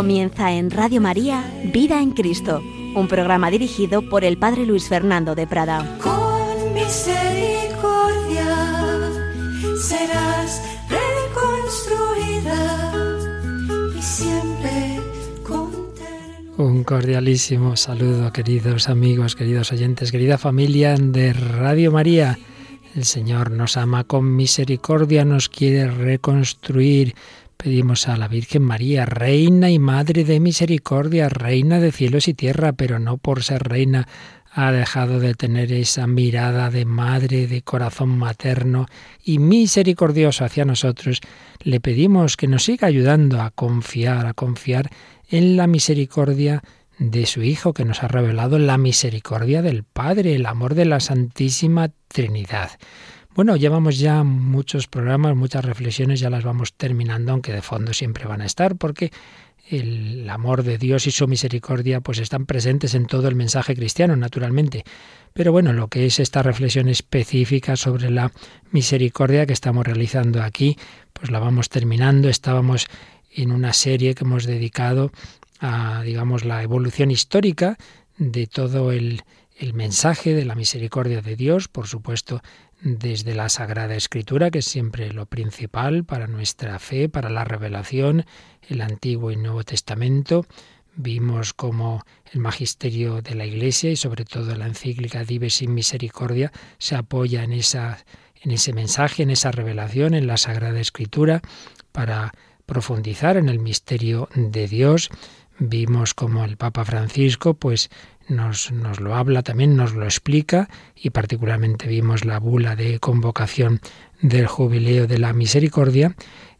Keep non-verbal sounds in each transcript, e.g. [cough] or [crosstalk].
Comienza en Radio María Vida en Cristo, un programa dirigido por el Padre Luis Fernando de Prada. Con misericordia serás reconstruida y siempre con Un cordialísimo saludo, queridos amigos, queridos oyentes, querida familia de Radio María. El Señor nos ama con misericordia, nos quiere reconstruir. Pedimos a la Virgen María, Reina y Madre de Misericordia, Reina de cielos y tierra, pero no por ser reina ha dejado de tener esa mirada de madre, de corazón materno y misericordioso hacia nosotros. Le pedimos que nos siga ayudando a confiar, a confiar en la misericordia de su Hijo, que nos ha revelado la misericordia del Padre, el amor de la Santísima Trinidad. Bueno, llevamos ya muchos programas, muchas reflexiones, ya las vamos terminando, aunque de fondo siempre van a estar, porque el amor de Dios y su misericordia pues están presentes en todo el mensaje cristiano, naturalmente. Pero bueno, lo que es esta reflexión específica sobre la misericordia que estamos realizando aquí, pues la vamos terminando. Estábamos en una serie que hemos dedicado a, digamos, la evolución histórica de todo el, el mensaje de la misericordia de Dios, por supuesto, desde la Sagrada Escritura, que es siempre lo principal para nuestra fe, para la revelación, el Antiguo y Nuevo Testamento. Vimos cómo el magisterio de la Iglesia y sobre todo la encíclica Dives sin Misericordia se apoya en, esa, en ese mensaje, en esa revelación, en la Sagrada Escritura, para profundizar en el misterio de Dios. Vimos cómo el Papa Francisco pues nos, nos, lo habla, también nos lo explica y particularmente vimos la bula de convocación del jubileo de la misericordia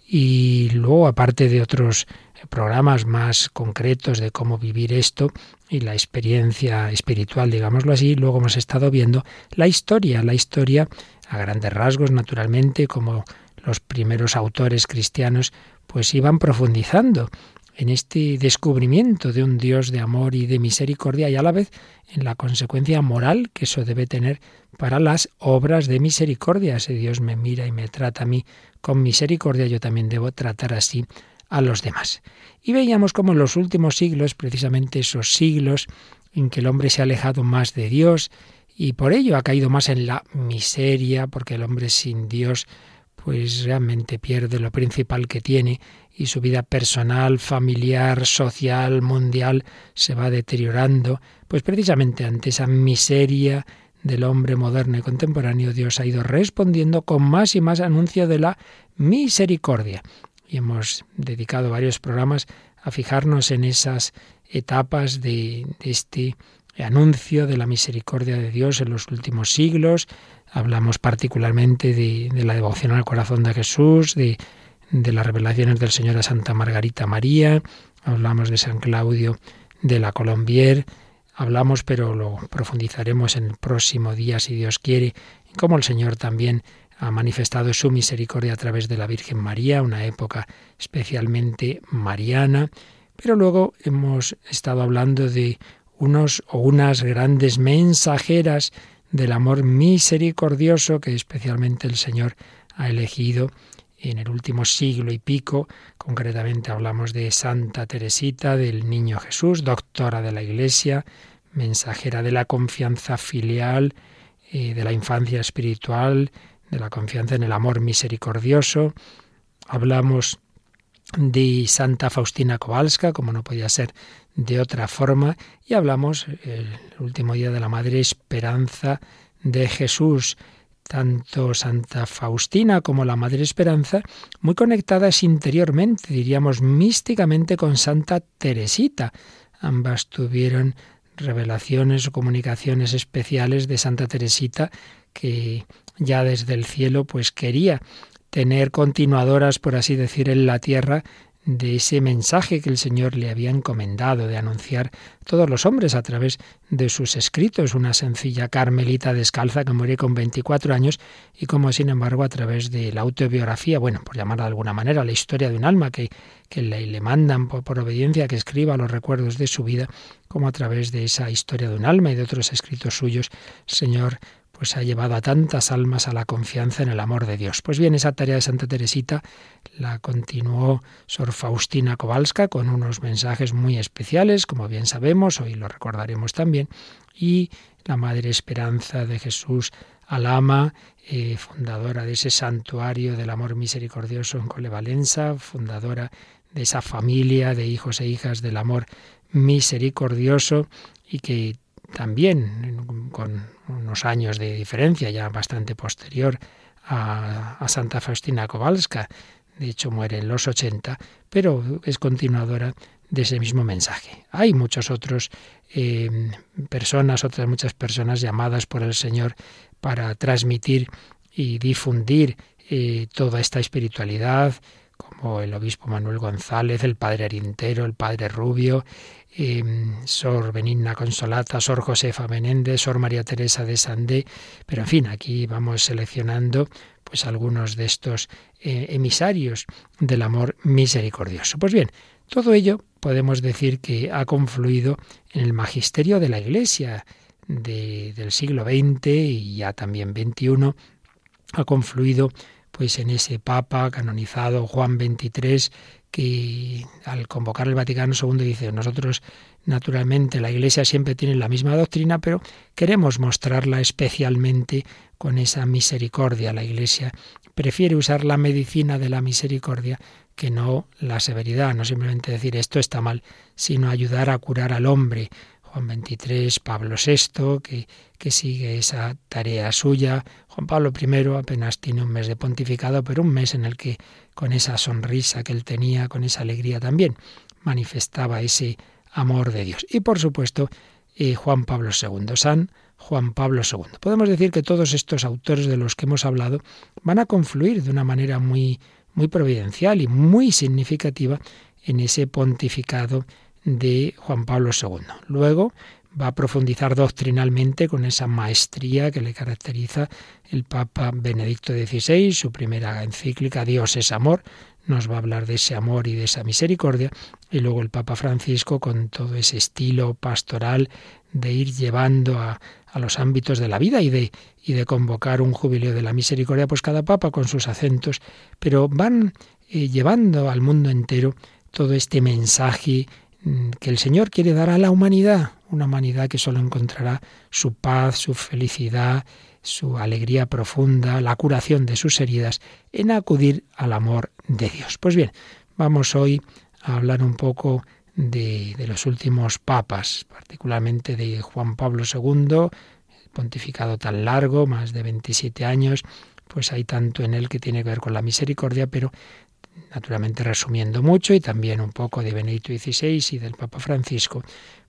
y luego aparte de otros programas más concretos de cómo vivir esto y la experiencia espiritual, digámoslo así, luego hemos estado viendo la historia, la historia a grandes rasgos naturalmente como los primeros autores cristianos pues iban profundizando en este descubrimiento de un Dios de amor y de misericordia y a la vez en la consecuencia moral que eso debe tener para las obras de misericordia. Si Dios me mira y me trata a mí con misericordia, yo también debo tratar así a los demás. Y veíamos como en los últimos siglos, precisamente esos siglos en que el hombre se ha alejado más de Dios y por ello ha caído más en la miseria, porque el hombre sin Dios pues realmente pierde lo principal que tiene y su vida personal, familiar, social, mundial se va deteriorando, pues precisamente ante esa miseria del hombre moderno y contemporáneo, Dios ha ido respondiendo con más y más anuncio de la misericordia. Y hemos dedicado varios programas a fijarnos en esas etapas de, este anuncio de la misericordia de Dios en los últimos siglos. Hablamos particularmente de, de la devoción al corazón de Jesús, de de las revelaciones del Señor a Santa Margarita María, hablamos de San Claudio de la Colombier, hablamos, pero lo profundizaremos en el próximo día, si Dios quiere, en cómo el Señor también ha manifestado su misericordia a través de la Virgen María, una época especialmente mariana, pero luego hemos estado hablando de unos o unas grandes mensajeras del amor misericordioso que especialmente el Señor ha elegido en el último siglo y pico, concretamente hablamos de Santa Teresita del Niño Jesús, doctora de la Iglesia, mensajera de la confianza filial, eh, de la infancia espiritual, de la confianza en el amor misericordioso. Hablamos de Santa Faustina Kowalska, como no podía ser de otra forma, y hablamos el último día de la Madre Esperanza de Jesús, tanto Santa Faustina como la Madre Esperanza, muy conectadas interiormente, diríamos místicamente, con Santa Teresita. Ambas tuvieron revelaciones o comunicaciones especiales de Santa Teresita que ya desde el cielo pues quería tener continuadoras, por así decir, en la tierra de ese mensaje que el Señor le había encomendado de anunciar todos los hombres a través de sus escritos, una sencilla carmelita descalza que murió con 24 años y como sin embargo a través de la autobiografía, bueno, por llamarla de alguna manera, la historia de un alma que, que le, le, mandan por, obediencia que escriba los recuerdos de su vida, como a través de esa historia de un alma y de otros escritos suyos, Señor pues ha llevado a tantas almas a la confianza en el amor de Dios. Pues bien, esa tarea de Santa Teresita la continuó Sor Faustina Kowalska con unos mensajes muy especiales, como bien sabemos, hoy lo recordaremos también, y la Madre Esperanza de Jesús Alama, eh, fundadora de ese santuario del amor misericordioso en Colevalenza, fundadora de esa familia de hijos e hijas del amor misericordioso y que también con unos años de diferencia, ya bastante posterior a, Santa Faustina Kowalska, de hecho muere en los 80, pero es continuadora de ese mismo mensaje. Hay muchos otros eh, personas, otras muchas personas llamadas por el Señor para transmitir y difundir eh, toda esta espiritualidad, el obispo Manuel González, el padre Arintero, el padre Rubio, Em, Sor Benigna Consolata, Sor Josefa Menéndez, Sor María Teresa de Sandé, pero en fin, aquí vamos seleccionando pues algunos de estos eh, emisarios del amor misericordioso. Pues bien, todo ello podemos decir que ha confluido en el magisterio de la Iglesia del siglo XX y ya también XXI, ha confluido pues en ese Papa canonizado Juan XXIII que al convocar el Vaticano II dice, nosotros naturalmente la Iglesia siempre tiene la misma doctrina, pero queremos mostrarla especialmente con esa misericordia. La Iglesia prefiere usar la medicina de la misericordia que no la severidad, no simplemente decir esto está mal, sino ayudar a curar al hombre. Juan XXIII, Pablo VI, que, sigue esa tarea suya. Juan Pablo I apenas tiene un mes de pontificado, pero un mes en el que con esa sonrisa que él tenía, con esa alegría también, manifestaba ese amor de Dios. Y por supuesto, eh, Juan Pablo II, San Juan Pablo II. Podemos decir que todos estos autores de los que hemos hablado van a confluir de una manera muy, muy providencial y muy significativa en ese pontificado de Juan Pablo II. Luego va a profundizar doctrinalmente con esa maestría que le caracteriza el Papa Benedicto XVI, su primera encíclica Dios es amor, nos va a hablar de ese amor y de esa misericordia, y luego el Papa Francisco con todo ese estilo pastoral de ir llevando a, a los ámbitos de la vida y de, y de convocar un jubileo de la misericordia, pues cada papa con sus acentos, pero van eh, llevando al mundo entero todo este mensaje que el Señor quiere dar a la humanidad, una humanidad que solo encontrará su paz, su felicidad, su alegría profunda, la curación de sus heridas, en acudir al amor de Dios. Pues bien, vamos hoy a hablar un poco de, de los últimos papas, particularmente de Juan Pablo II, pontificado tan largo, más de 27 años, pues hay tanto en él que tiene que ver con la misericordia, pero naturalmente resumiendo mucho y también un poco de Benedicto XVI y del Papa Francisco,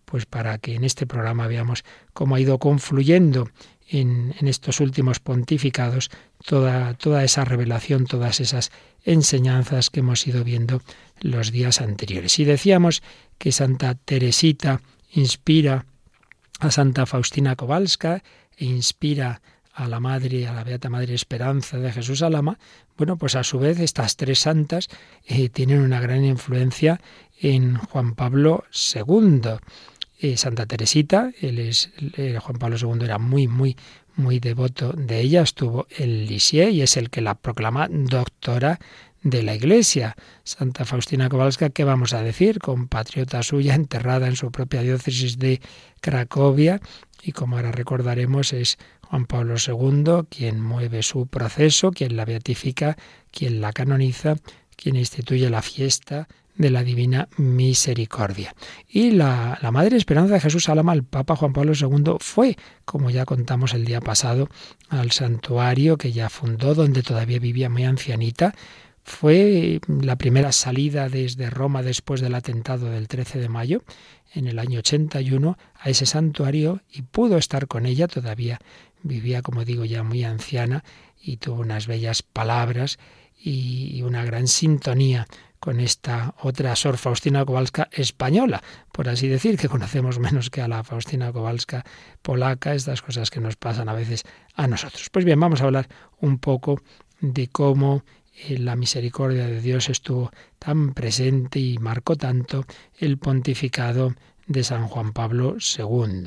pues para que en este programa veamos cómo ha ido confluyendo en, estos últimos pontificados toda, toda esa revelación, todas esas enseñanzas que hemos ido viendo los días anteriores. Y decíamos que Santa Teresita inspira a Santa Faustina Kowalska e inspira a la Madre, a la Beata Madre Esperanza de Jesús Alama, bueno, pues a su vez estas tres santas eh, tienen una gran influencia en Juan Pablo II. Eh, Santa Teresita, él es, eh, Juan Pablo II era muy, muy, muy devoto de ella, estuvo en Lisieux y es el que la proclama doctora de la Iglesia. Santa Faustina Kowalska, ¿qué vamos a decir? Compatriota suya, enterrada en su propia diócesis de Cracovia, y como ahora recordaremos es Juan Pablo II quien mueve su proceso, quien la beatifica, quien la canoniza, quien instituye la fiesta de la Divina Misericordia. Y la, la, Madre Esperanza de Jesús Alama, el Papa Juan Pablo II, fue, como ya contamos el día pasado, al santuario que ya fundó, donde todavía vivía muy ancianita. Fue la primera salida desde Roma después del atentado del 13 de mayo, en el año 81, a ese santuario y pudo estar con ella todavía vivía, como digo, ya muy anciana y tuvo unas bellas palabras y una gran sintonía con esta otra Sor Faustina Kowalska española, por así decir, que conocemos menos que a la Faustina Kowalska polaca, estas cosas que nos pasan a veces a nosotros. Pues bien, vamos a hablar un poco de cómo eh, la misericordia de Dios estuvo tan presente y marcó tanto el pontificado de San Juan Pablo II.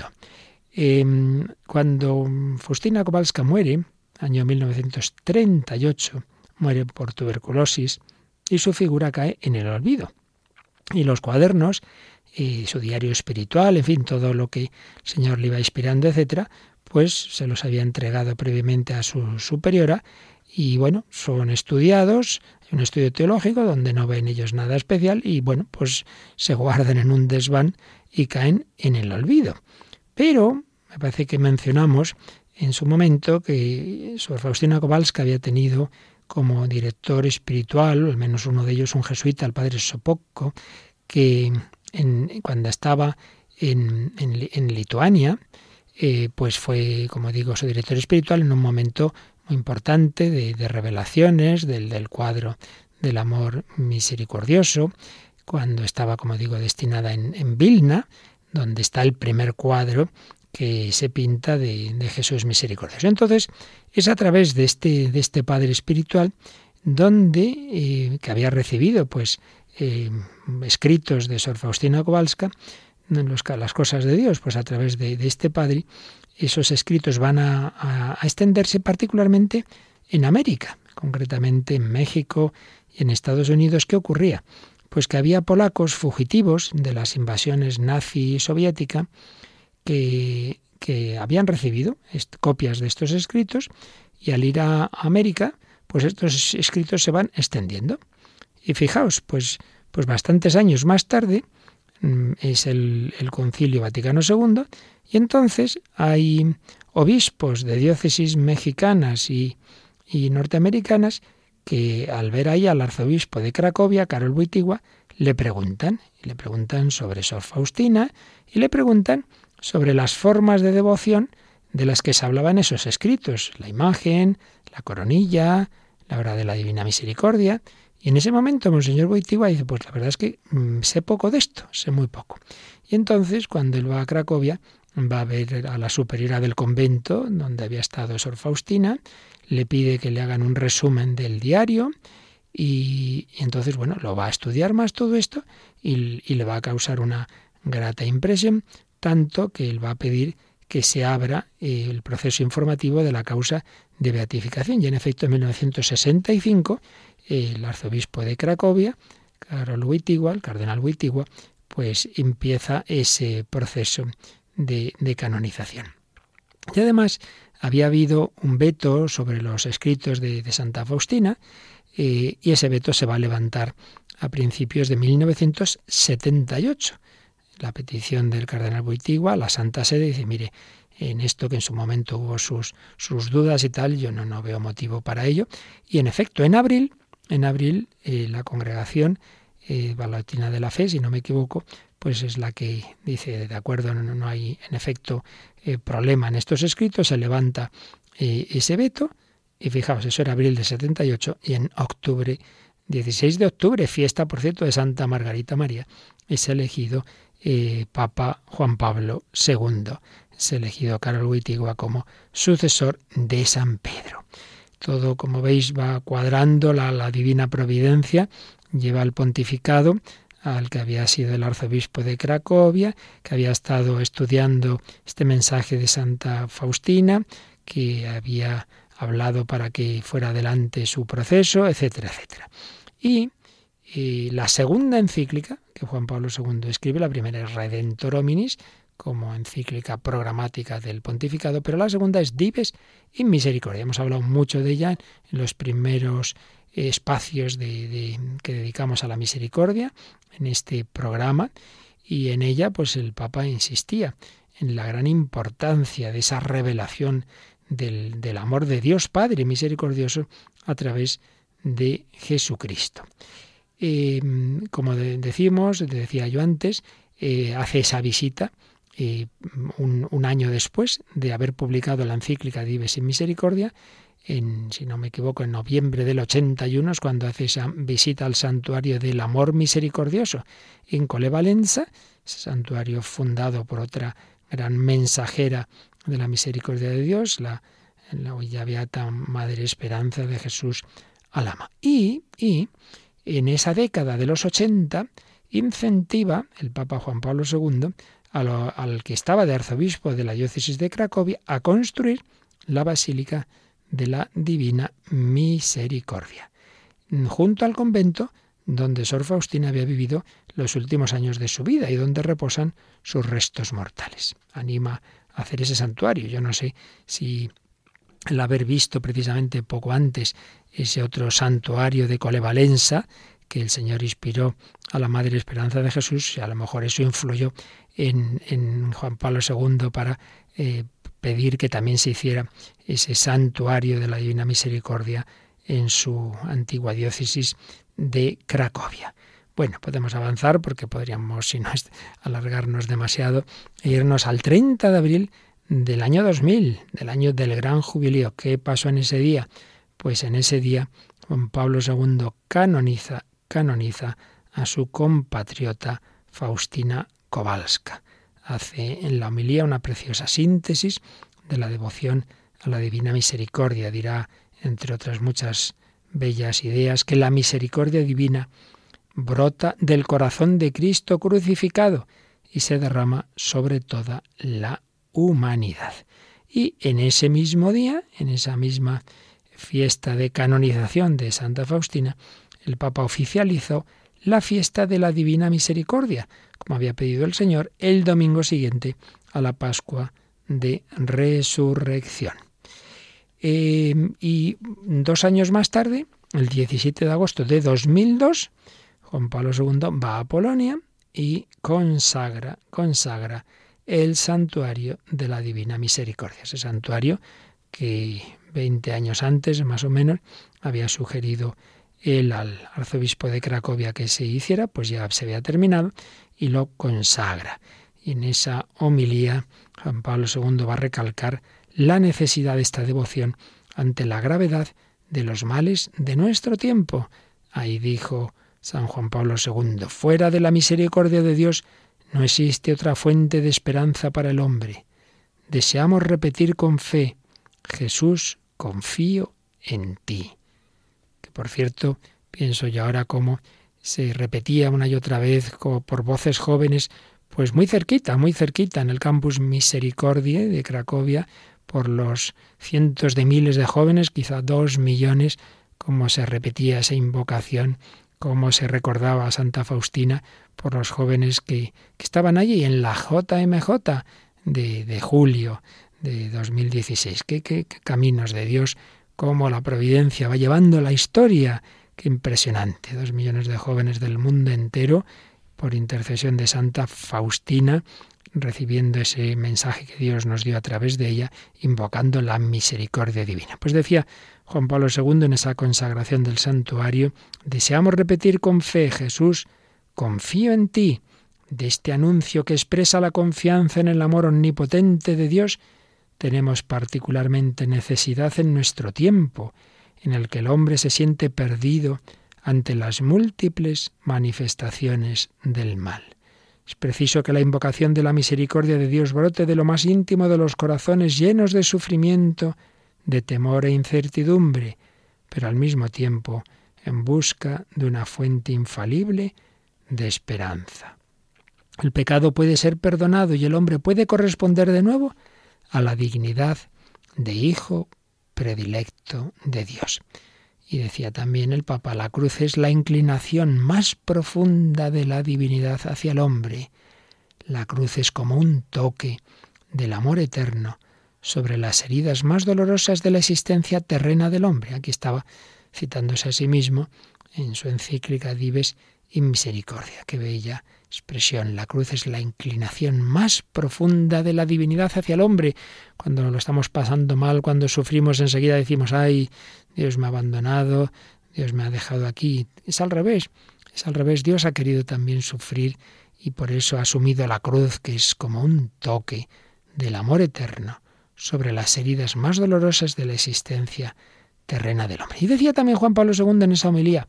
Em, cuando Faustina Kowalska muere, año 1938, muere por tuberculosis y su figura cae en el olvido. Y los cuadernos, y su diario espiritual, en fin, todo lo que el Señor le iba inspirando, etcétera, pues se los había entregado previamente a su superiora y bueno, son estudiados, hay un estudio teológico donde no ven ellos nada especial y bueno, pues se guardan en un desván y caen en el olvido. Pero me parece que mencionamos en su momento que Sor Faustina Kowalska había tenido como director espiritual, al menos uno de ellos un jesuita, el padre Sopocco, que cuando estaba en, Lituania, eh, pues fue, como digo, su director espiritual en un momento muy importante de, revelaciones del, cuadro del amor misericordioso, cuando estaba, como digo, destinada en, en Vilna, donde está el primer cuadro que se pinta de, Jesús misericordioso. Entonces, es a través de este, de este Padre Espiritual donde, eh, que había recibido pues eh, escritos de Sor Faustina Kowalska, las cosas de Dios, pues a través de, este Padre, esos escritos van a, a, extenderse particularmente en América, concretamente en México y en Estados Unidos. ¿Qué ocurría? Pues que había polacos fugitivos de las invasiones nazi y soviética que, habían recibido copias de estos escritos y al ir a América, pues estos escritos se van extendiendo. Y fijaos, pues, pues bastantes años más tarde mm, es el, Concilio Vaticano II y entonces hay obispos de diócesis mexicanas y, y norteamericanas que al ver ahí al arzobispo de Cracovia, Karol Wojtyła, le preguntan, le preguntan sobre Sor Faustina y le preguntan sobre las formas de devoción de las que se hablaba en esos escritos, la imagen, la coronilla, la hora de la Divina Misericordia. Y en ese momento Monseñor Boitigua dice, pues la verdad es que mm, sé poco de esto, sé muy poco. Y entonces, cuando él va a Cracovia, va a ver a la superiora del convento donde había estado Sor Faustina, le pide que le hagan un resumen del diario y, entonces, bueno, lo va a estudiar más todo esto y, y le va a causar una grata impresión tanto que él va a pedir que se abra eh, el proceso informativo de la causa de beatificación. Y en efecto, en 1965, el arzobispo de Cracovia, Karol Wojtyła, el cardenal Wojtyła, pues empieza ese proceso de, canonización. Y además había habido un veto sobre los escritos de, Santa Faustina eh, y ese veto se va a levantar a principios de 1978 la petición del cardenal Boitigua, la Santa Sede dice, mire, en esto que en su momento hubo sus, sus dudas y tal, yo no, no veo motivo para ello. Y en efecto, en abril, en abril, eh, la congregación eh, de la Fe, si no me equivoco, pues es la que dice, de acuerdo, no, hay en efecto eh, problema en estos escritos, se levanta eh, ese veto, y fijaos, eso era abril de 78, y en octubre, 16 de octubre, fiesta, por cierto, de Santa Margarita María, es elegido eh, Papa Juan Pablo II. Es elegido Carol Wittigua como sucesor de San Pedro. Todo, como veis, va cuadrando la, la divina providencia, lleva el pontificado al que había sido el arzobispo de Cracovia, que había estado estudiando este mensaje de Santa Faustina, que había hablado para que fuera adelante su proceso, etcétera, etcétera. Y y la segunda encíclica que Juan Pablo II escribe, la primera es Redentor Hominis, como encíclica programática del pontificado, pero la segunda es Dives in Misericordia. Hemos hablado mucho de ella en los primeros espacios de, que dedicamos a la misericordia en este programa y en ella pues el Papa insistía en la gran importancia de esa revelación del, del amor de Dios Padre misericordioso a través de Jesucristo. Em, como decimos, decía yo antes, eh, hace esa visita eh, un, año después de haber publicado la encíclica Dives in Misericordia, en, si no me equivoco, en noviembre del 81 es cuando hace esa visita al santuario del amor misericordioso en Colevalenza, santuario fundado por otra gran mensajera de la misericordia de Dios, la, la ya beata Madre Esperanza de Jesús Alama. Y, y en esa década de los 80 incentiva el Papa Juan Pablo II al que estaba de arzobispo de la diócesis de Cracovia a construir la Basílica de la Divina Misericordia, junto al convento donde Sor Faustina había vivido los últimos años de su vida y donde reposan sus restos mortales. Anima a hacer ese santuario. Yo no sé si el haber visto precisamente poco antes ese otro santuario de Colevalenza que el Señor inspiró a la Madre Esperanza de Jesús, y a lo mejor eso influyó en, Juan Pablo II para eh, pedir que también se hiciera ese santuario de la Divina Misericordia en su antigua diócesis de Cracovia. Bueno, podemos avanzar porque podríamos, si no es alargarnos demasiado, e irnos al 30 de abril del año 2000, del año del gran jubileo. ¿Qué pasó en ese día? Pues en ese día Juan Pablo II canoniza, canoniza a su compatriota Faustina Kowalska. Hace en la homilía una preciosa síntesis de la devoción a la Divina Misericordia. Dirá, entre otras muchas bellas ideas, que la misericordia divina brota del corazón de Cristo crucificado y se derrama sobre toda la humanidad. Y en ese mismo día, en esa misma fiesta de canonización de Santa Faustina, el Papa oficializó la fiesta de la Divina Misericordia, como había pedido el Señor, el domingo siguiente a la Pascua de Resurrección. Em, y dos años más tarde, el 17 de agosto de 2002, Juan Pablo II va a Polonia y consagra, consagra el santuario de la Divina Misericordia. Ese santuario que 20 años antes, más o menos, había sugerido él al arzobispo de Cracovia que se hiciera, pues ya se había terminado y lo consagra. Y en esa homilía Juan Pablo II va a recalcar la necesidad de esta devoción ante la gravedad de los males de nuestro tiempo. Ahí dijo San Juan Pablo II, fuera de la misericordia de Dios no existe otra fuente de esperanza para el hombre. Deseamos repetir con fe, Jesús, confío en ti. Por cierto, pienso yo ahora cómo se repetía una y otra vez como por voces jóvenes, pues muy cerquita, muy cerquita, en el campus Misericordia de Cracovia, por los cientos de miles de jóvenes, quizá dos millones, como se repetía esa invocación, cómo se recordaba a Santa Faustina por los jóvenes que, que estaban allí en la JMJ de, de julio de 2016. ¿Qué, qué, qué caminos de Dios, cómo la providencia va llevando la historia Qué impresionante. Dos millones de jóvenes del mundo entero, por intercesión de Santa Faustina, recibiendo ese mensaje que Dios nos dio a través de ella, invocando la misericordia divina. Pues decía Juan Pablo II en esa consagración del santuario, deseamos repetir con fe, Jesús, confío en ti. De este anuncio que expresa la confianza en el amor omnipotente de Dios, tenemos particularmente necesidad en nuestro tiempo en el que el hombre se siente perdido ante las múltiples manifestaciones del mal. Es preciso que la invocación de la misericordia de Dios brote de lo más íntimo de los corazones llenos de sufrimiento, de temor e incertidumbre, pero al mismo tiempo en busca de una fuente infalible de esperanza. El pecado puede ser perdonado y el hombre puede corresponder de nuevo a la dignidad de hijo predilecto de Dios. Y decía también el Papa, la cruz es la inclinación más profunda de la divinidad hacia el hombre. La cruz es como un toque del amor eterno sobre las heridas más dolorosas de la existencia terrena del hombre. Aquí estaba citándose a sí mismo en su encíclica Dives in Misericordia. Qué bella expresión. La cruz es la inclinación más profunda de la divinidad hacia el hombre. Cuando lo estamos pasando mal, cuando sufrimos, enseguida decimos, ay, Dios me ha abandonado, Dios me ha dejado aquí. Es al revés, es al revés. Dios ha querido también sufrir y por eso ha asumido la cruz, que es como un toque del amor eterno sobre las heridas más dolorosas de la existencia terrena del hombre. Y decía también Juan Pablo II en esa homilía,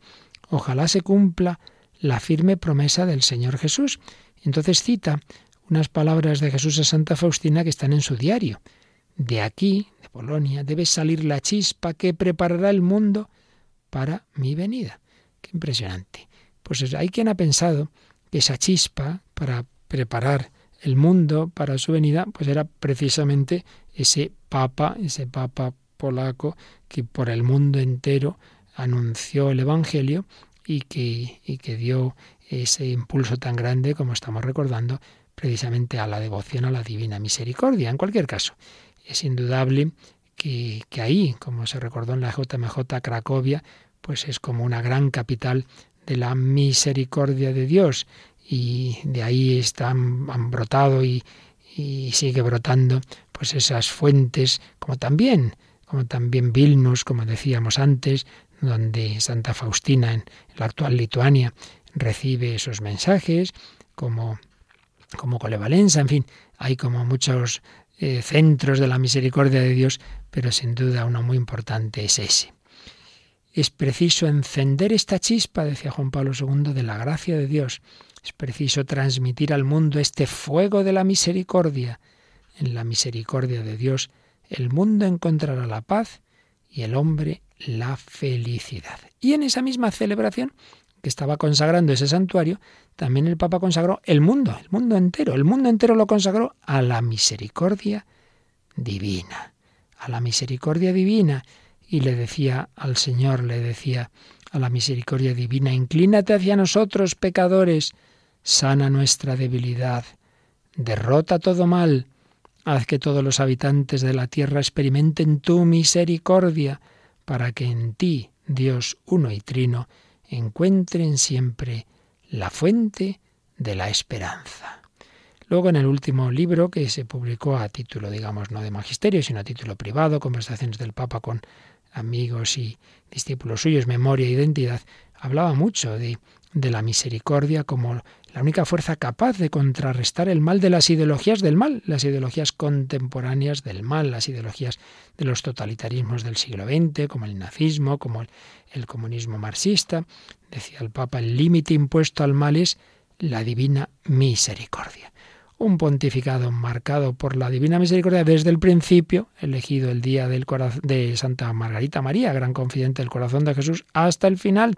ojalá se cumpla la firme promesa del Señor Jesús. Entonces cita unas palabras de Jesús a Santa Faustina que están en su diario. De aquí, de Polonia, debe salir la chispa que preparará el mundo para mi venida. Qué impresionante. Pues hay quien ha pensado que esa chispa para preparar el mundo para su venida, pues era precisamente ese papa, ese papa polaco que por el mundo entero anunció el Evangelio y que, y que dio ese impulso tan grande, como estamos recordando, precisamente a la devoción a la divina misericordia. En cualquier caso, es indudable que, que ahí, como se recordó en la JMJ Cracovia, pues es como una gran capital de la misericordia de Dios y de ahí están, han brotado y, y sigue brotando pues esas fuentes como también como también Vilnus como decíamos antes donde Santa Faustina en la actual Lituania recibe esos mensajes como como Colevalenza, en fin, hay como muchos eh, centros de la misericordia de Dios, pero sin duda uno muy importante es ese. Es preciso encender esta chispa, decía Juan Pablo II, de la gracia de Dios. Es preciso transmitir al mundo este fuego de la misericordia. En la misericordia de Dios, el mundo encontrará la paz y el hombre la felicidad. Y en esa misma celebración que estaba consagrando ese santuario, también el Papa consagró el mundo, el mundo entero. El mundo entero lo consagró a la misericordia divina, a la misericordia divina. Y le decía al Señor, le decía a la misericordia divina, inclínate hacia nosotros, pecadores, sana nuestra debilidad, derrota todo mal, haz que todos los habitantes de la tierra experimenten tu misericordia, para que en ti, Dios uno y trino, encuentren siempre la fuente de la esperanza. Luego en el último libro que se publicó a título, digamos, no de magisterio, sino a título privado, Conversaciones del Papa con amigos y discípulos suyos, Memoria e Identidad, hablaba mucho de, de la misericordia como la única fuerza capaz de contrarrestar el mal de las ideologías del mal, las ideologías contemporáneas del mal, las ideologías de los totalitarismos del siglo XX, como el nazismo, como el, comunismo marxista. Decía el Papa, el límite impuesto al mal es la divina misericordia. Un pontificado marcado por la divina misericordia desde el principio, elegido el día del de Santa Margarita María, gran confidente del corazón de Jesús, hasta el final,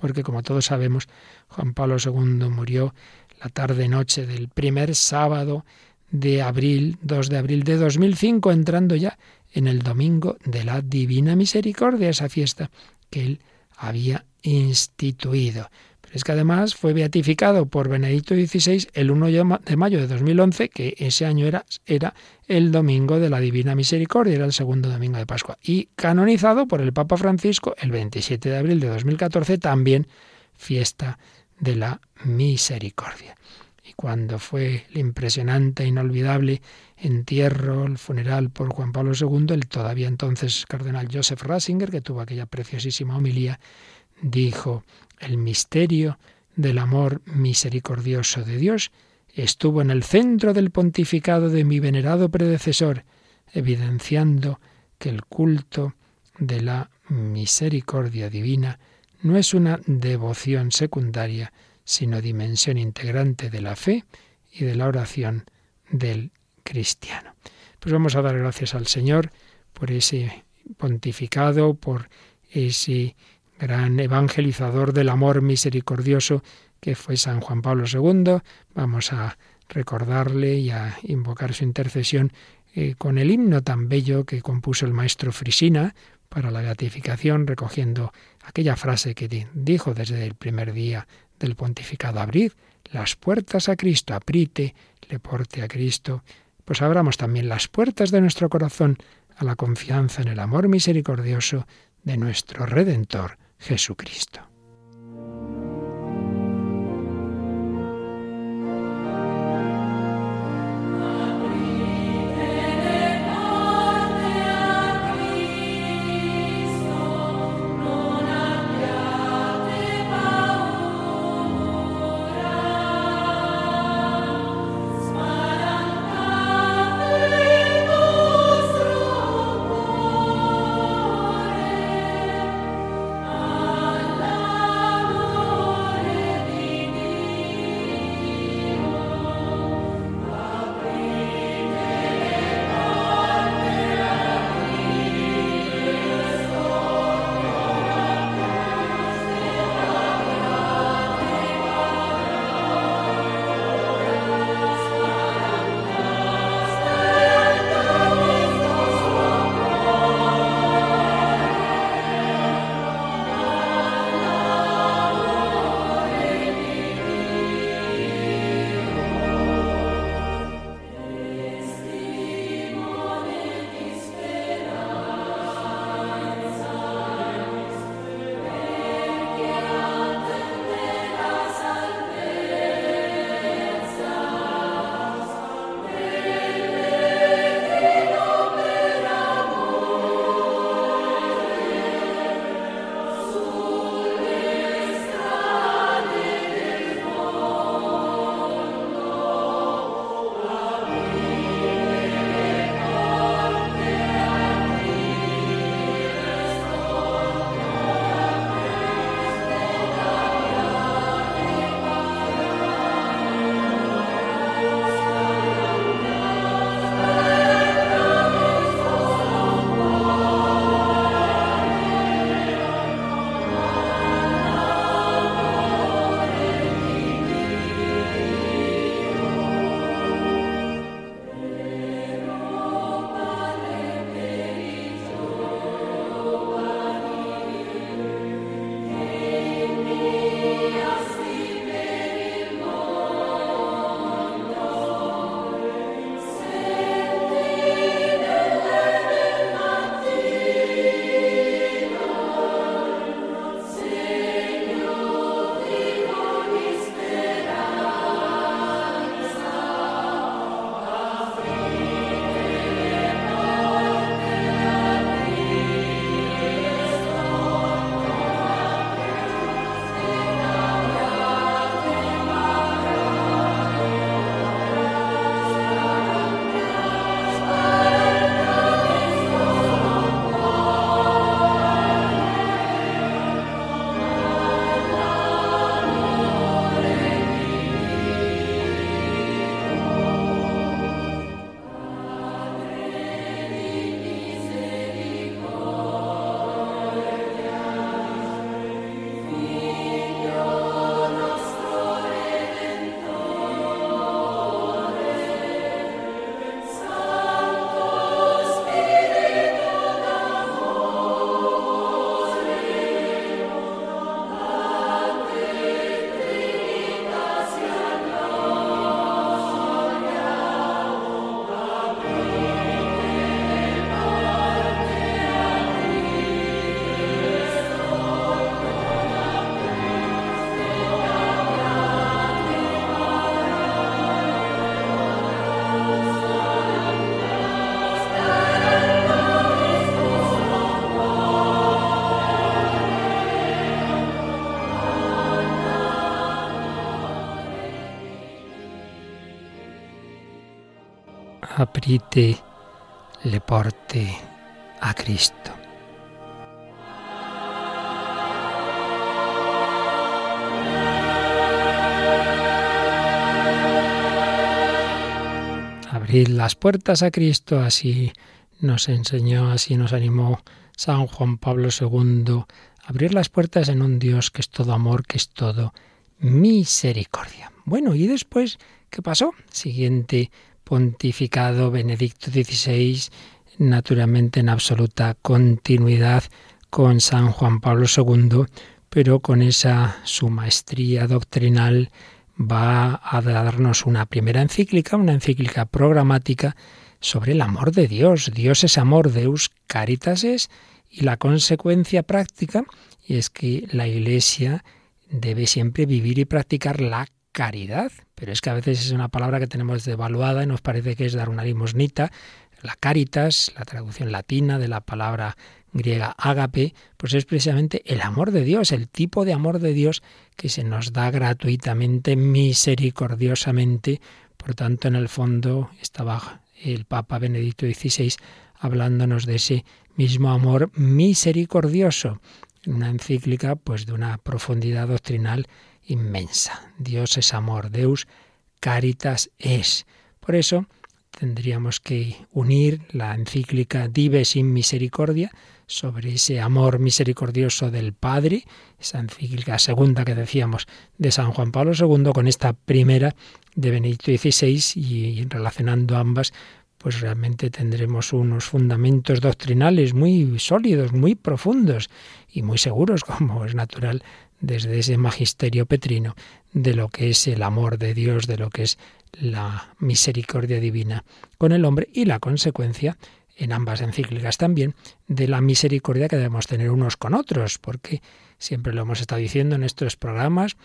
porque como todos sabemos, Juan Pablo II murió la tarde-noche del primer sábado de abril, 2 de abril de 2005, entrando ya en el domingo de la Divina Misericordia, esa fiesta que él había instituido. Es que además fue beatificado por Benedicto XVI el 1 de mayo de 2011, que ese año era, era el domingo de la Divina Misericordia, era el segundo domingo de Pascua, y canonizado por el Papa Francisco el 27 de abril de 2014, también fiesta de la misericordia. Y cuando fue el impresionante e inolvidable entierro, el funeral por Juan Pablo II, el todavía entonces cardenal Joseph Ratzinger, que tuvo aquella preciosísima homilía, dijo, el misterio del amor misericordioso de Dios estuvo en el centro del pontificado de mi venerado predecesor, evidenciando que el culto de la misericordia divina no es una devoción secundaria, sino dimensión integrante de la fe y de la oración del cristiano. Pues vamos a dar gracias al Señor por ese pontificado, por ese gran evangelizador del amor misericordioso que fue San Juan Pablo II. Vamos a recordarle y a invocar su intercesión eh, con el himno tan bello que compuso el maestro Frisina para la beatificación, recogiendo aquella frase que dijo desde el primer día del pontificado, abrid las puertas a Cristo, aprite, le porte a Cristo, pues abramos también las puertas de nuestro corazón a la confianza en el amor misericordioso de nuestro Redentor Jesucristo. Aprite le porte a Cristo. Abrid las puertas a Cristo, así nos enseñó, así nos animó San Juan Pablo II. Abrir las puertas en un Dios que es todo amor, que es todo misericordia. Bueno, y después, ¿qué pasó? Siguiente pontificado Benedicto XVI, naturalmente en absoluta continuidad con San Juan Pablo II, pero con esa su maestría doctrinal va a darnos una primera encíclica, una encíclica programática sobre el amor de Dios. Dios es amor, Deus caritas es, y la consecuencia práctica y es que la Iglesia debe siempre vivir y practicar la caridad. Pero es que a veces es una palabra que tenemos devaluada y nos parece que es dar una limosnita. La caritas, la traducción latina de la palabra griega ágape, pues es precisamente el amor de Dios, el tipo de amor de Dios que se nos da gratuitamente, misericordiosamente. Por tanto, en el fondo estaba el Papa Benedicto XVI hablándonos de ese mismo amor misericordioso una encíclica pues de una profundidad doctrinal inmensa. Dios es amor, Deus caritas es. Por eso tendríamos que unir la encíclica Dive sin misericordia sobre ese amor misericordioso del Padre, esa encíclica segunda que decíamos de San Juan Pablo II, con esta primera de Benedicto XVI y relacionando ambas, pues realmente tendremos unos fundamentos doctrinales muy sólidos, muy profundos y muy seguros, [laughs] como es natural desde ese magisterio petrino, de lo que es el amor de Dios, de lo que es la misericordia divina con el hombre y la consecuencia en ambas encíclicas también de la misericordia que debemos tener unos con otros, porque siempre lo hemos estado diciendo en estos programas,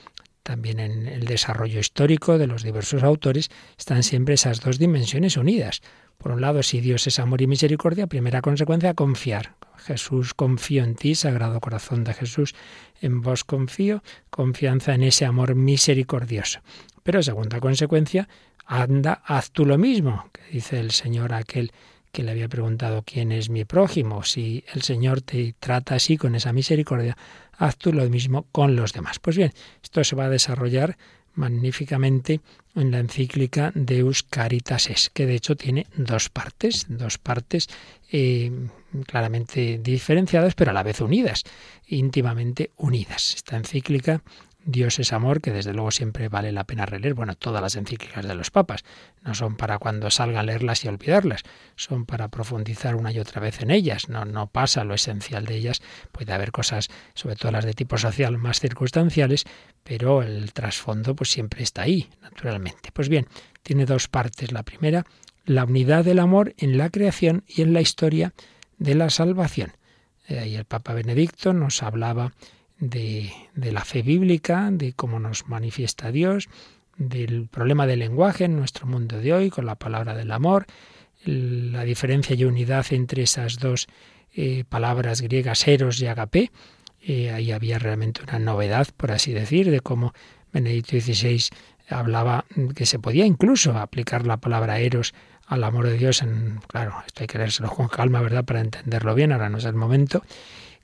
también en el desarrollo histórico de los diversos autores, están siempre esas dos dimensiones unidas. Por un lado, si Dios es amor y misericordia, primera consecuencia, confiar. Jesús, confío en ti, Sagrado Corazón de Jesús, en vos confío, confianza en ese amor misericordioso. Pero segunda consecuencia, anda, haz tú lo mismo, que dice el Señor a aquel que le había preguntado quién es mi prójimo. Si el Señor te trata así con esa misericordia, haz tú lo mismo con los demás. Pues bien, esto se va a desarrollar magníficamente en la encíclica Deus Caritas Es, que de hecho tiene dos partes, dos partes eh, claramente diferenciadas, pero a la vez unidas, íntimamente unidas. Esta encíclica Dios es amor, que desde luego siempre vale la pena releer. Bueno, todas las encíclicas de los papas no son para cuando salga a leerlas y olvidarlas, son para profundizar una y otra vez en ellas. No, no pasa lo esencial de ellas. Puede haber cosas, sobre todo las de tipo social, más circunstanciales, pero el trasfondo pues siempre está ahí, naturalmente. Pues bien, tiene dos partes. La primera, la unidad del amor en la creación y en la historia de la salvación. Eh, ahí el Papa Benedicto nos hablaba de, la fe bíblica, de cómo nos manifiesta Dios, del problema del lenguaje en nuestro mundo de hoy, con la palabra del amor, la diferencia y unidad entre esas dos eh, palabras griegas, eros y agape. Eh, ahí había realmente una novedad, por así decir, de cómo Benedicto XVI hablaba que se podía incluso aplicar la palabra eros al amor de Dios. En, claro, esto hay que leérselo con calma, ¿verdad?, para entenderlo bien, ahora no es el momento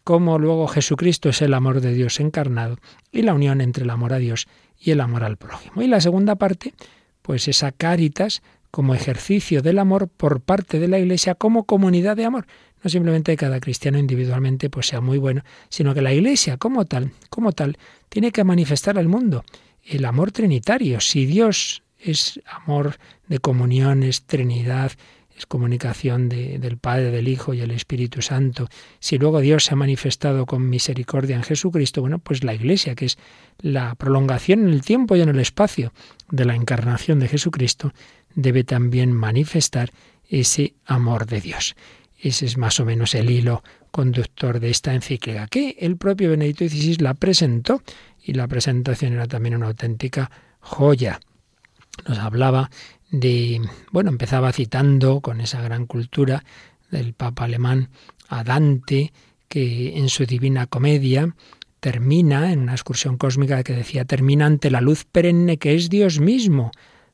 como luego Jesucristo es el amor de Dios encarnado y la unión entre el amor a Dios y el amor al prójimo. Y la segunda parte, pues esa caritas como ejercicio del amor por parte de la Iglesia como comunidad de amor. No simplemente cada cristiano individualmente pues sea muy bueno, sino que la Iglesia como tal, como tal, tiene que manifestar al mundo el amor trinitario. Si Dios es amor de comunión, es Trinidad, es comunicación del Padre, del Hijo y el Espíritu Santo. Si luego Dios se ha manifestado con misericordia en Jesucristo, bueno, pues la Iglesia, que es la prolongación en el tiempo y en el espacio de la encarnación de Jesucristo, debe también manifestar ese amor de Dios. Ese es más o menos el hilo conductor de esta encíclica, que el propio Benedicto XVI la presentó y la presentación era también una auténtica joya. Nos hablaba de, bueno, empezaba citando con esa gran cultura del Papa alemán a Dante, que en su Divina Comedia termina en una excursión cósmica que decía, termina ante la luz perenne que es Dios mismo,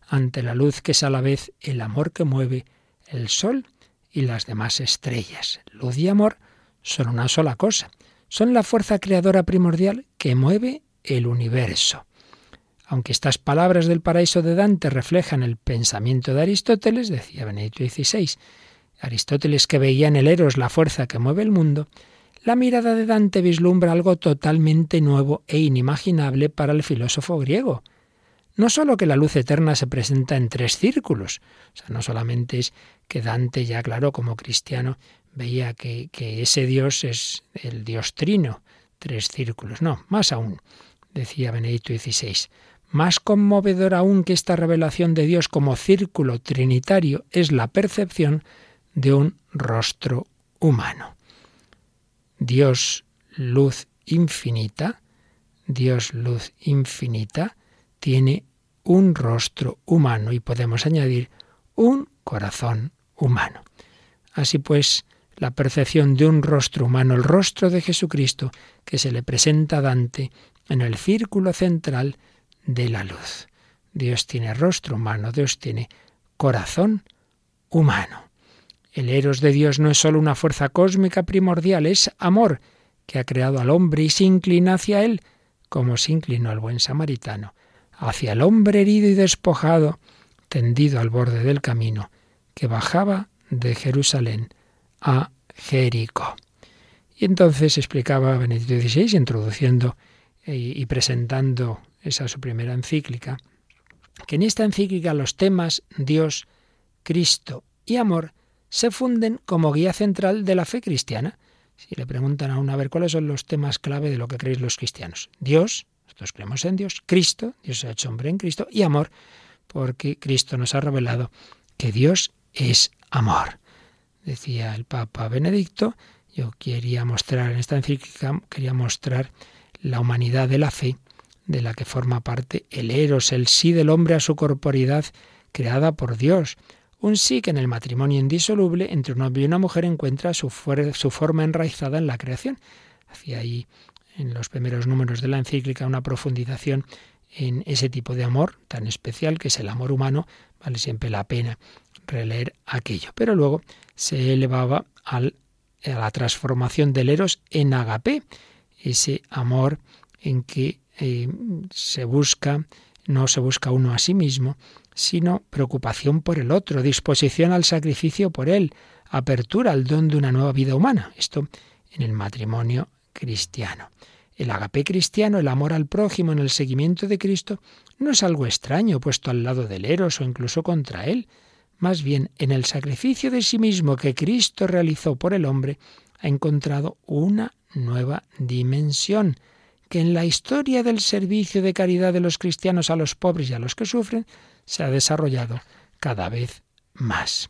ante la luz que es a la vez el amor que mueve, el sol y las demás estrellas. Luz y amor son una sola cosa, son la fuerza creadora primordial que mueve el universo. Aunque estas palabras del paraíso de Dante reflejan el pensamiento de Aristóteles, decía Benedicto XVI, Aristóteles que veía en el Eros la fuerza que mueve el mundo, la mirada de Dante vislumbra algo totalmente nuevo e inimaginable para el filósofo griego. No solo que la luz eterna se presenta en tres círculos, o sea, no solamente es que Dante ya claro como cristiano veía que, que ese Dios es el Dios trino, tres círculos, no, más aún, decía Benedicto XVI, más conmovedor aún que esta revelación de Dios como círculo trinitario es la percepción de un rostro humano. Dios luz infinita, Dios luz infinita, tiene un rostro humano y podemos añadir un corazón humano. Así pues, la percepción de un rostro humano, el rostro de Jesucristo, que se le presenta a Dante en el círculo central de la luz. Dios tiene rostro humano, Dios tiene corazón humano. El eros de Dios no es sólo una fuerza cósmica primordial, es amor que ha creado al hombre y se inclina hacia él, como se inclinó el buen samaritano, hacia el hombre herido y despojado, tendido al borde del camino, que bajaba de Jerusalén a Jericó. Y entonces explicaba Benedicto XVI, introduciendo y presentando esa su primera encíclica, que en esta encíclica los temas Dios, Cristo y amor se funden como guía central de la fe cristiana. Si le preguntan a uno a ver cuáles son los temas clave de lo que creéis los cristianos. Dios, nosotros creemos en Dios, Cristo, Dios se ha hecho hombre en Cristo, y amor, porque Cristo nos ha revelado que Dios es amor. Decía el Papa Benedicto, yo quería mostrar en esta encíclica, quería mostrar la humanidad de la fe de la que forma parte el eros, el sí del hombre a su corporidad creada por Dios. Un sí que en el matrimonio indisoluble entre un hombre y una mujer encuentra su, su forma enraizada en la creación. Hacía ahí en los primeros números de la encíclica una profundización en ese tipo de amor tan especial que es el amor humano, vale siempre la pena releer aquello. Pero luego se elevaba al, a la transformación del eros en agape, ese amor en que eh, se busca, no se busca uno a sí mismo, sino preocupación por el otro, disposición al sacrificio por él, apertura al don de una nueva vida humana. Esto en el matrimonio cristiano. El agape cristiano, el amor al prójimo en el seguimiento de Cristo, no es algo extraño puesto al lado del eros o incluso contra él. Más bien, en el sacrificio de sí mismo que Cristo realizó por el hombre, ha encontrado una nueva dimensión que en la historia del servicio de caridad de los cristianos a los pobres y a los que sufren se ha desarrollado cada vez más.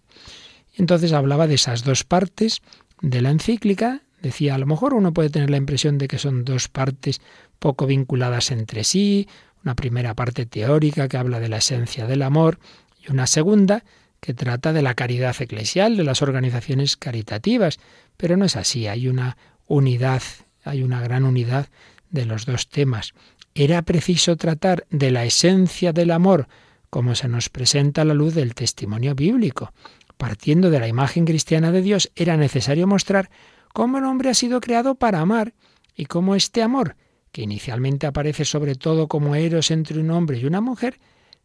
Entonces hablaba de esas dos partes de la encíclica. Decía, a lo mejor uno puede tener la impresión de que son dos partes poco vinculadas entre sí, una primera parte teórica que habla de la esencia del amor y una segunda que trata de la caridad eclesial, de las organizaciones caritativas. Pero no es así, hay una unidad, hay una gran unidad de los dos temas. Era preciso tratar de la esencia del amor, como se nos presenta a la luz del testimonio bíblico. Partiendo de la imagen cristiana de Dios, era necesario mostrar cómo el hombre ha sido creado para amar y cómo este amor, que inicialmente aparece sobre todo como eros entre un hombre y una mujer,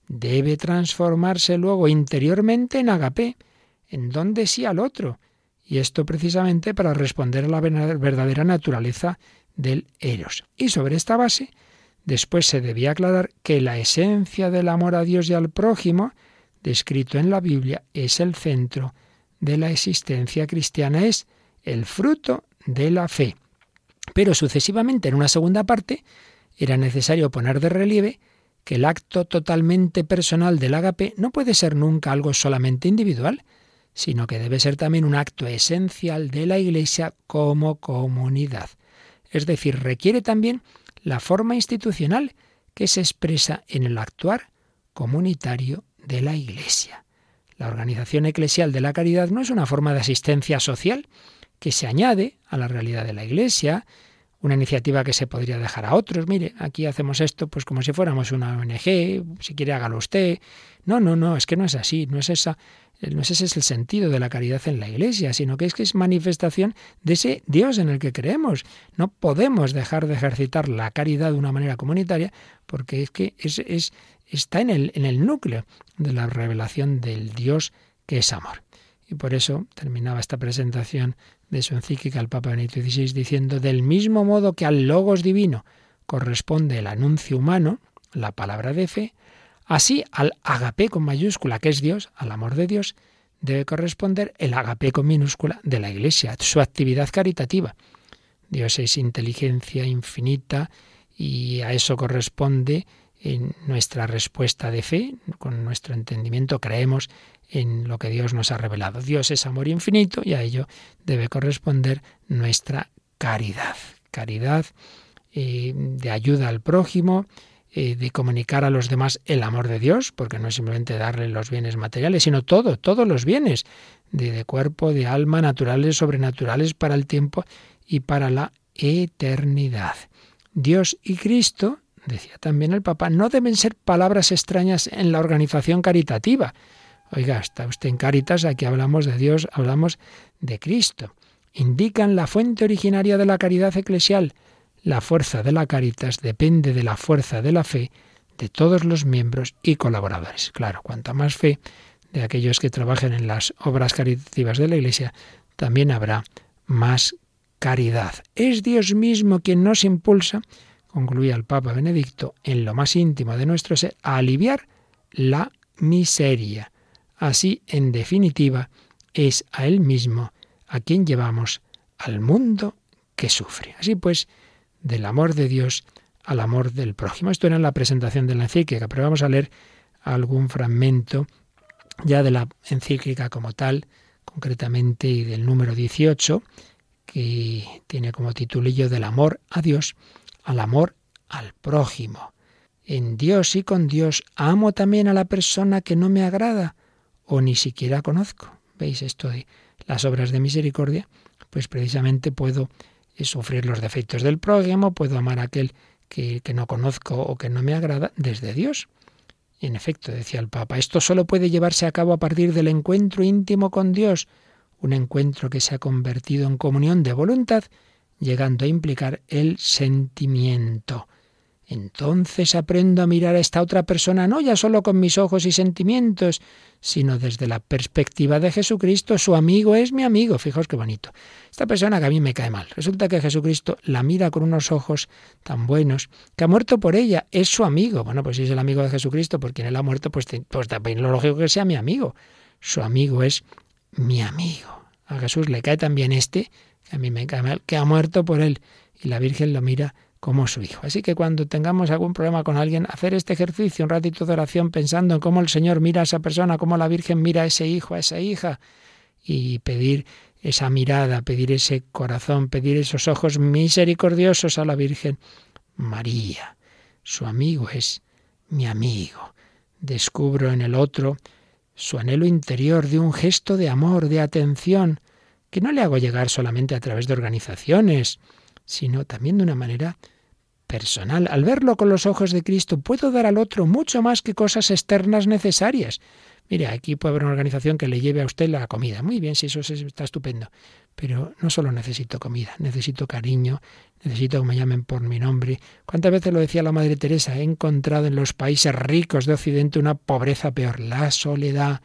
debe transformarse luego interiormente en agape, en donde sí al otro, y esto precisamente para responder a la verdadera naturaleza del eros. Y sobre esta base, después se debía aclarar que la esencia del amor a Dios y al prójimo, descrito en la Biblia, es el centro de la existencia cristiana, es el fruto de la fe. Pero sucesivamente, en una segunda parte, era necesario poner de relieve que el acto totalmente personal del agape no puede ser nunca algo solamente individual, sino que debe ser también un acto esencial de la Iglesia como comunidad es decir, requiere también la forma institucional que se expresa en el actuar comunitario de la Iglesia. La organización eclesial de la caridad no es una forma de asistencia social que se añade a la realidad de la Iglesia, una iniciativa que se podría dejar a otros. Mire, aquí hacemos esto pues como si fuéramos una ONG, si quiere hágalo usted. No, no, no, es que no es así, no es esa no ese es el sentido de la caridad en la Iglesia, sino que es que es manifestación de ese Dios en el que creemos. No podemos dejar de ejercitar la caridad de una manera comunitaria porque es que es, es, está en el, en el núcleo de la revelación del Dios que es amor. Y por eso terminaba esta presentación de su encíclica el Papa Benedicto XVI diciendo, del mismo modo que al logos divino corresponde el anuncio humano, la palabra de fe, así al agape con mayúscula, que es Dios, al amor de Dios, debe corresponder el agape con minúscula de la Iglesia, su actividad caritativa. Dios es inteligencia infinita y a eso corresponde en nuestra respuesta de fe, con nuestro entendimiento creemos en lo que Dios nos ha revelado. Dios es amor infinito y a ello debe corresponder nuestra caridad. Caridad eh, de ayuda al prójimo, eh, de comunicar a los demás el amor de Dios, porque no es simplemente darle los bienes materiales, sino todo, todos los bienes, de, de cuerpo, de alma, naturales, sobrenaturales, para el tiempo y para la eternidad. Dios y Cristo, decía también el Papa, no deben ser palabras extrañas en la organización caritativa, Oiga, está usted en Caritas, aquí hablamos de Dios, hablamos de Cristo. Indican la fuente originaria de la caridad eclesial. La fuerza de la Caritas depende de la fuerza de la fe de todos los miembros y colaboradores. Claro, cuanta más fe de aquellos que trabajen en las obras caritativas de la Iglesia, también habrá más caridad. Es Dios mismo quien nos impulsa, concluía el Papa Benedicto, en lo más íntimo de nuestro ser, a aliviar la miseria Así, en definitiva, es a Él mismo a quien llevamos al mundo que sufre. Así pues, del amor de Dios al amor del prójimo. Esto era en la presentación de la encíclica, pero vamos a leer algún fragmento ya de la encíclica como tal, concretamente y del número 18, que tiene como titulillo del amor a Dios al amor al prójimo. En Dios y con Dios amo también a la persona que no me agrada o ni siquiera conozco. ¿Veis esto de las obras de misericordia? Pues precisamente puedo sufrir los defectos del prójimo, puedo amar a aquel que, que no conozco o que no me agrada desde Dios. Y en efecto, decía el Papa, esto solo puede llevarse a cabo a partir del encuentro íntimo con Dios, un encuentro que se ha convertido en comunión de voluntad, llegando a implicar el sentimiento. Entonces aprendo a mirar a esta otra persona no ya solo con mis ojos y sentimientos, sino desde la perspectiva de Jesucristo. Su amigo es mi amigo. Fijaos qué bonito. Esta persona que a mí me cae mal. Resulta que Jesucristo la mira con unos ojos tan buenos, que ha muerto por ella. Es su amigo. Bueno, pues si es el amigo de Jesucristo, por quien él ha muerto, pues, pues también lo lógico que sea mi amigo. Su amigo es mi amigo. A Jesús le cae también este, que a mí me cae mal, que ha muerto por él. Y la Virgen lo mira como su hijo. Así que cuando tengamos algún problema con alguien, hacer este ejercicio, un ratito de oración pensando en cómo el Señor mira a esa persona, cómo la Virgen mira a ese hijo, a esa hija, y pedir esa mirada, pedir ese corazón, pedir esos ojos misericordiosos a la Virgen María. Su amigo es mi amigo. Descubro en el otro su anhelo interior de un gesto de amor, de atención, que no le hago llegar solamente a través de organizaciones, sino también de una manera personal. Al verlo con los ojos de Cristo, puedo dar al otro mucho más que cosas externas necesarias. Mire, aquí puede haber una organización que le lleve a usted la comida. Muy bien, si eso está estupendo. Pero no solo necesito comida, necesito cariño, necesito que me llamen por mi nombre. ¿Cuántas veces lo decía la Madre Teresa? He encontrado en los países ricos de Occidente una pobreza peor, la soledad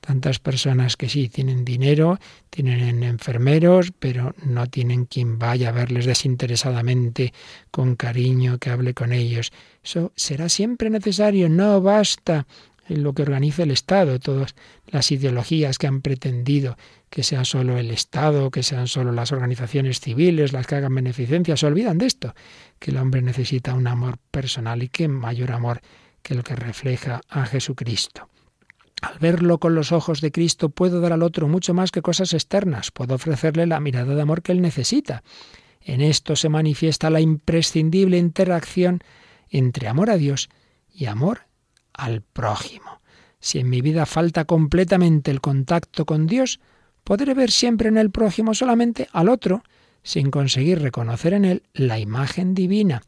tantas personas que sí tienen dinero, tienen enfermeros, pero no tienen quien vaya a verles desinteresadamente, con cariño, que hable con ellos. Eso será siempre necesario, no basta en lo que organiza el Estado, todas las ideologías que han pretendido que sea solo el Estado, que sean solo las organizaciones civiles las que hagan beneficencia, se olvidan de esto, que el hombre necesita un amor personal y que mayor amor que el que refleja a Jesucristo. Al verlo con los ojos de Cristo puedo dar al otro mucho más que cosas externas, puedo ofrecerle la mirada de amor que él necesita. En esto se manifiesta la imprescindible interacción entre amor a Dios y amor al prójimo. Si en mi vida falta completamente el contacto con Dios, podré ver siempre en el prójimo solamente al otro, sin conseguir reconocer en él la imagen divina.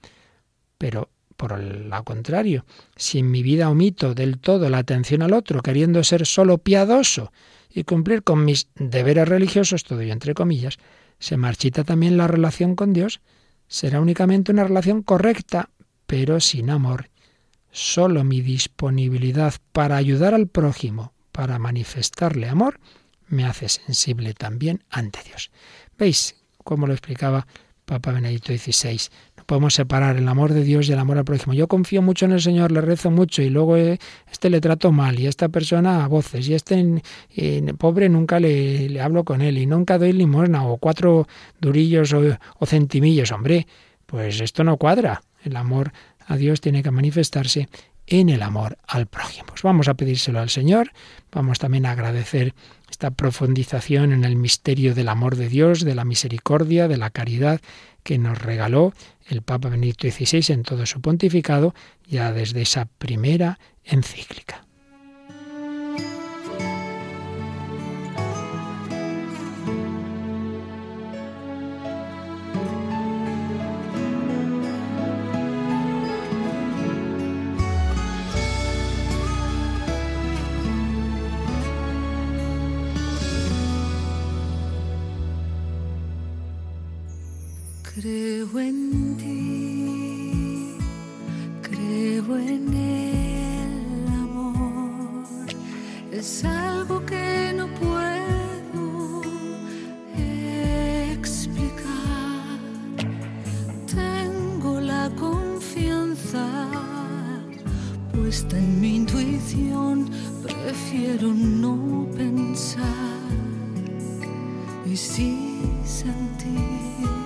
Pero Por el contrario, si en mi vida omito del todo la atención al otro, queriendo ser solo piadoso y cumplir con mis deberes religiosos, todo ello entre comillas, se marchita también la relación con Dios. Será únicamente una relación correcta, pero sin amor. Solo mi disponibilidad para ayudar al prójimo, para manifestarle amor, me hace sensible también ante Dios. ¿Veis cómo lo explicaba Papa Benedicto XVI? No podemos separar el amor de Dios y el amor al prójimo. Yo confío mucho en el Señor, le rezo mucho y luego eh, este le trato mal y esta persona a voces y este pobre nunca le, hablo con él y nunca doy limosna o cuatro durillos o centimillos. Hombre, pues esto no cuadra. El amor a Dios tiene que manifestarse en el amor al prójimo. Pues vamos a pedírselo al Señor, vamos también a agradecer esta profundización en el misterio del amor de Dios, de la misericordia, de la caridad que nos regaló el Papa Benedicto XVI en todo su pontificado, ya desde esa primera encíclica. Creo en ti, creo en el amor. Es algo que no puedo explicar. Tengo la confianza puesta en mi intuición. Prefiero no pensar y sí sentir.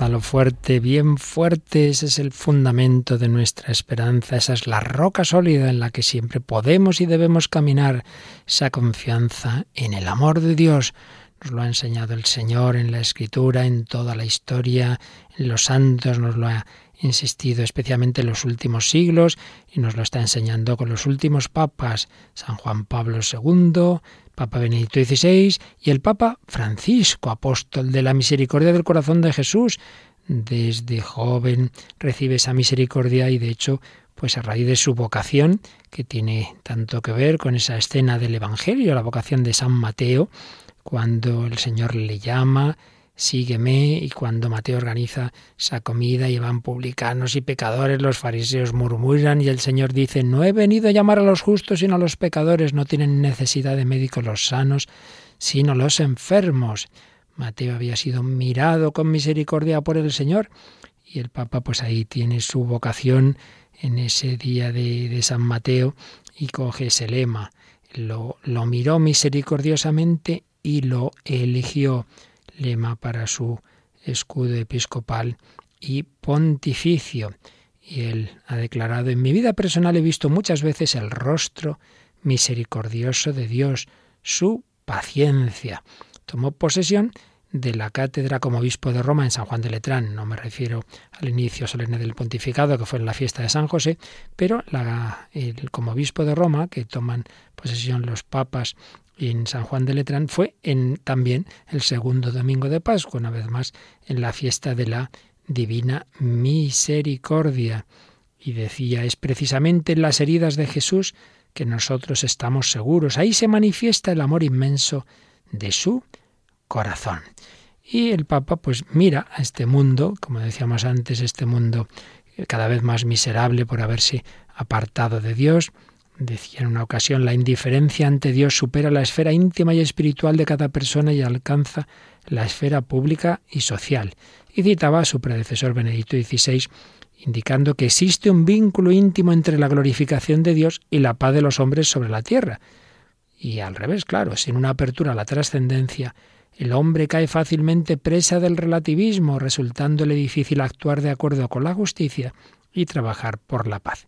Abrázalo fuerte, bien fuerte, ese es el fundamento de nuestra esperanza, esa es la roca sólida en la que siempre podemos y debemos caminar, esa confianza en el amor de Dios. Nos lo ha enseñado el Señor en la Escritura, en toda la historia, en los santos, nos lo ha insistido especialmente en los últimos siglos y nos lo está enseñando con los últimos papas, San Juan Pablo II, Papa Benedicto XVI y el Papa Francisco, apóstol de la misericordia del corazón de Jesús. Desde joven recibe esa misericordia y de hecho, pues a raíz de su vocación, que tiene tanto que ver con esa escena del Evangelio, la vocación de San Mateo, cuando el Señor le llama, sígueme, y cuando Mateo organiza esa comida y van publicanos y pecadores, los fariseos murmuran y el Señor dice, no he venido a llamar a los justos sino a los pecadores, no tienen necesidad de médicos los sanos, sino los enfermos. Mateo había sido mirado con misericordia por el Señor y el Papa pues ahí tiene su vocación en ese día de, San Mateo y coge ese lema. Lo, lo miró misericordiosamente y lo eligió lema para su escudo episcopal y pontificio. Y él ha declarado, en mi vida personal he visto muchas veces el rostro misericordioso de Dios, su paciencia. Tomó posesión de la cátedra como obispo de Roma en San Juan de Letrán. No me refiero al inicio solemne del pontificado, que fue en la fiesta de San José, pero el, como obispo de Roma, que toman posesión los papas en San Juan de Letrán fue en, también el segundo domingo de Pascua, una vez más en la fiesta de la Divina Misericordia. Y decía, es precisamente en las heridas de Jesús que nosotros estamos seguros. Ahí se manifiesta el amor inmenso de su corazón. Y el Papa pues mira a este mundo, como decíamos antes, este mundo cada vez más miserable por haberse apartado de Dios, Decía en una ocasión, la indiferencia ante Dios supera la esfera íntima y espiritual de cada persona y alcanza la esfera pública y social. Y citaba a su predecesor Benedicto XVI, indicando que existe un vínculo íntimo entre la glorificación de Dios y la paz de los hombres sobre la tierra. Y al revés, claro, sin una apertura a la trascendencia, el hombre cae fácilmente presa del relativismo, resultándole difícil actuar de acuerdo con la justicia y trabajar por la paz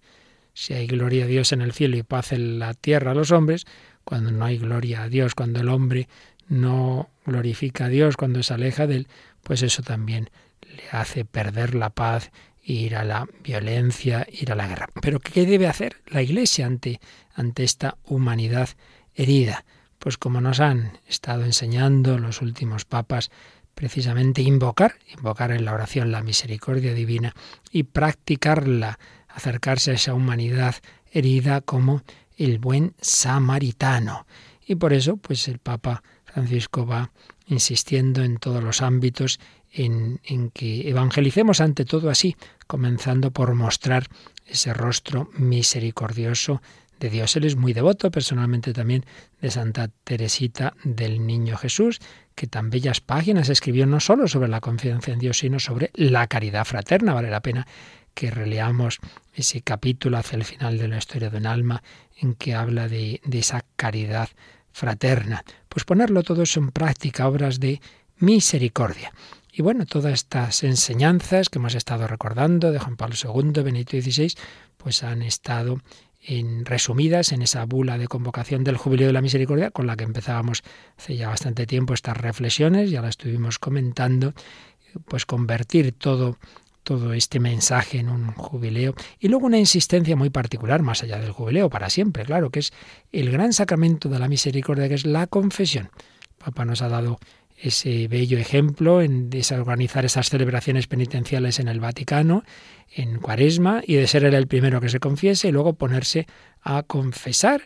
si hay gloria a Dios en el cielo y paz en la tierra a los hombres, cuando no hay gloria a Dios, cuando el hombre no glorifica a Dios, cuando se aleja de él, pues eso también le hace perder la paz, ir a la violencia, ir a la guerra. Pero ¿qué debe hacer la Iglesia ante, ante esta humanidad herida? Pues como nos han estado enseñando los últimos papas, precisamente invocar, invocar en la oración la misericordia divina y practicarla acercarse a esa humanidad herida como el buen samaritano. Y por eso, pues el Papa Francisco va insistiendo en todos los ámbitos en, en, que evangelicemos ante todo así, comenzando por mostrar ese rostro misericordioso de Dios. Él es muy devoto personalmente también de Santa Teresita del Niño Jesús, que tan bellas páginas escribió no solo sobre la confianza en Dios, sino sobre la caridad fraterna. Vale la pena que releamos ese capítulo hacia el final de la historia de un alma en que habla de, esa caridad fraterna. Pues ponerlo todo en práctica, obras de misericordia. Y bueno, todas estas enseñanzas que hemos estado recordando de Juan Pablo II, Benito XVI, pues han estado en, resumidas en esa bula de convocación del Jubileo de la Misericordia, con la que empezábamos hace ya bastante tiempo estas reflexiones, ya las estuvimos comentando, pues convertir todo todo este mensaje en un jubileo y luego una insistencia muy particular más allá del jubileo para siempre, claro, que es el gran sacramento de la misericordia que es la confesión. Papa nos ha dado ese bello ejemplo en desorganizar esas celebraciones penitenciales en el Vaticano, en Cuaresma, y de ser él el primero que se confiese y luego ponerse a confesar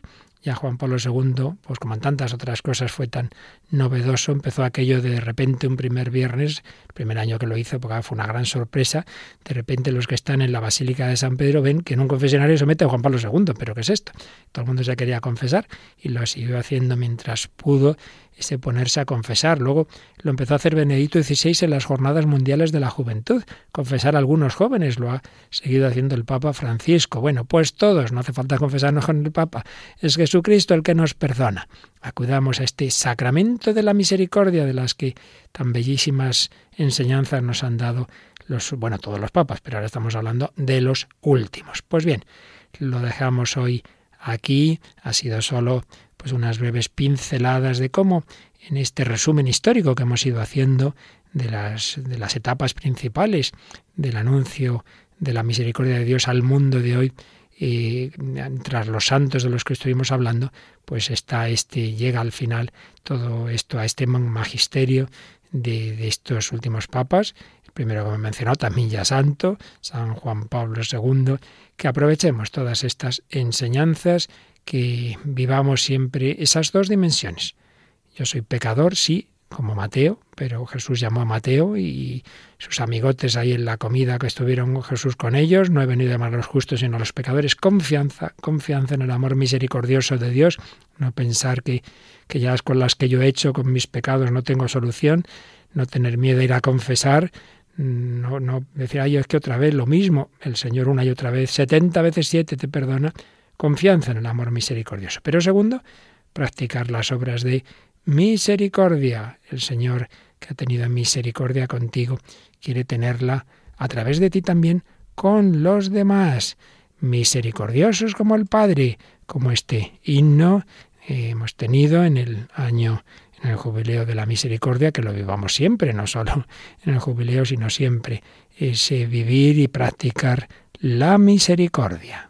ya Juan Pablo II, pues como en tantas otras cosas fue tan novedoso, empezó aquello de, de repente un primer viernes, el primer año que lo hizo, porque fue una gran sorpresa, de repente los que están en la Basílica de San Pedro ven que en un confesionario se mete a Juan Pablo II, pero ¿qué es esto? Todo el mundo se quería confesar y lo siguió haciendo mientras pudo ese ponerse a confesar. Luego lo empezó a hacer Benedicto XVI en las Jornadas Mundiales de la Juventud, confesar a algunos jóvenes, lo ha seguido haciendo el Papa Francisco. Bueno, pues todos, no hace falta confesarnos con el Papa, es Jesucristo el que nos perdona. Acudamos a este sacramento de la misericordia de las que tan bellísimas enseñanzas nos han dado los, bueno, todos los papas, pero ahora estamos hablando de los últimos. Pues bien, lo dejamos hoy aquí. Ha sido solo pues unas breves pinceladas de cómo en este resumen histórico que hemos ido haciendo de las, de las etapas principales del anuncio de la misericordia de Dios al mundo de hoy, y tras los santos de los que estuvimos hablando, pues está este, llega al final todo esto a este magisterio de, de estos últimos papas, el primero que me mencionó también ya santo, San Juan Pablo II, que aprovechemos todas estas enseñanzas, que vivamos siempre esas dos dimensiones. Yo soy pecador, sí, como Mateo, pero Jesús llamó a Mateo y sus amigotes ahí en la comida que estuvieron Jesús con ellos, no he venido a llamar a los justos sino a los pecadores, confianza, confianza en el amor misericordioso de Dios, no pensar que, que ya con las que yo he hecho, con mis pecados, no tengo solución, no tener miedo a ir a confesar, no, no decir, ay, es que otra vez lo mismo, el Señor una y otra vez, setenta veces siete te perdona, confianza en el amor misericordioso. Pero segundo, practicar las obras de misericordia. El Señor que ha tenido misericordia contigo quiere tenerla a través de ti también con los demás. Misericordiosos como el Padre, como este himno hemos tenido en el año en el jubileo de la misericordia, que lo vivamos siempre, no solo en el jubileo, sino siempre, ese vivir y practicar la misericordia.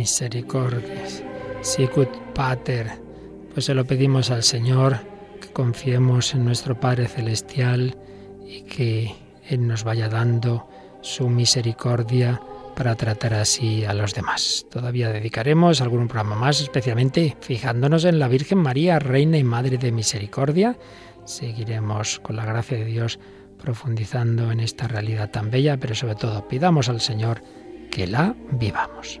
Misericordias. Sicut Pater. Pues se lo pedimos al Señor, que confiemos en nuestro Padre Celestial y que Él nos vaya dando su misericordia para tratar así a los demás. Todavía dedicaremos algún programa más, especialmente fijándonos en la Virgen María, Reina y Madre de Misericordia. Seguiremos con la gracia de Dios profundizando en esta realidad tan bella, pero sobre todo pidamos al Señor que la vivamos.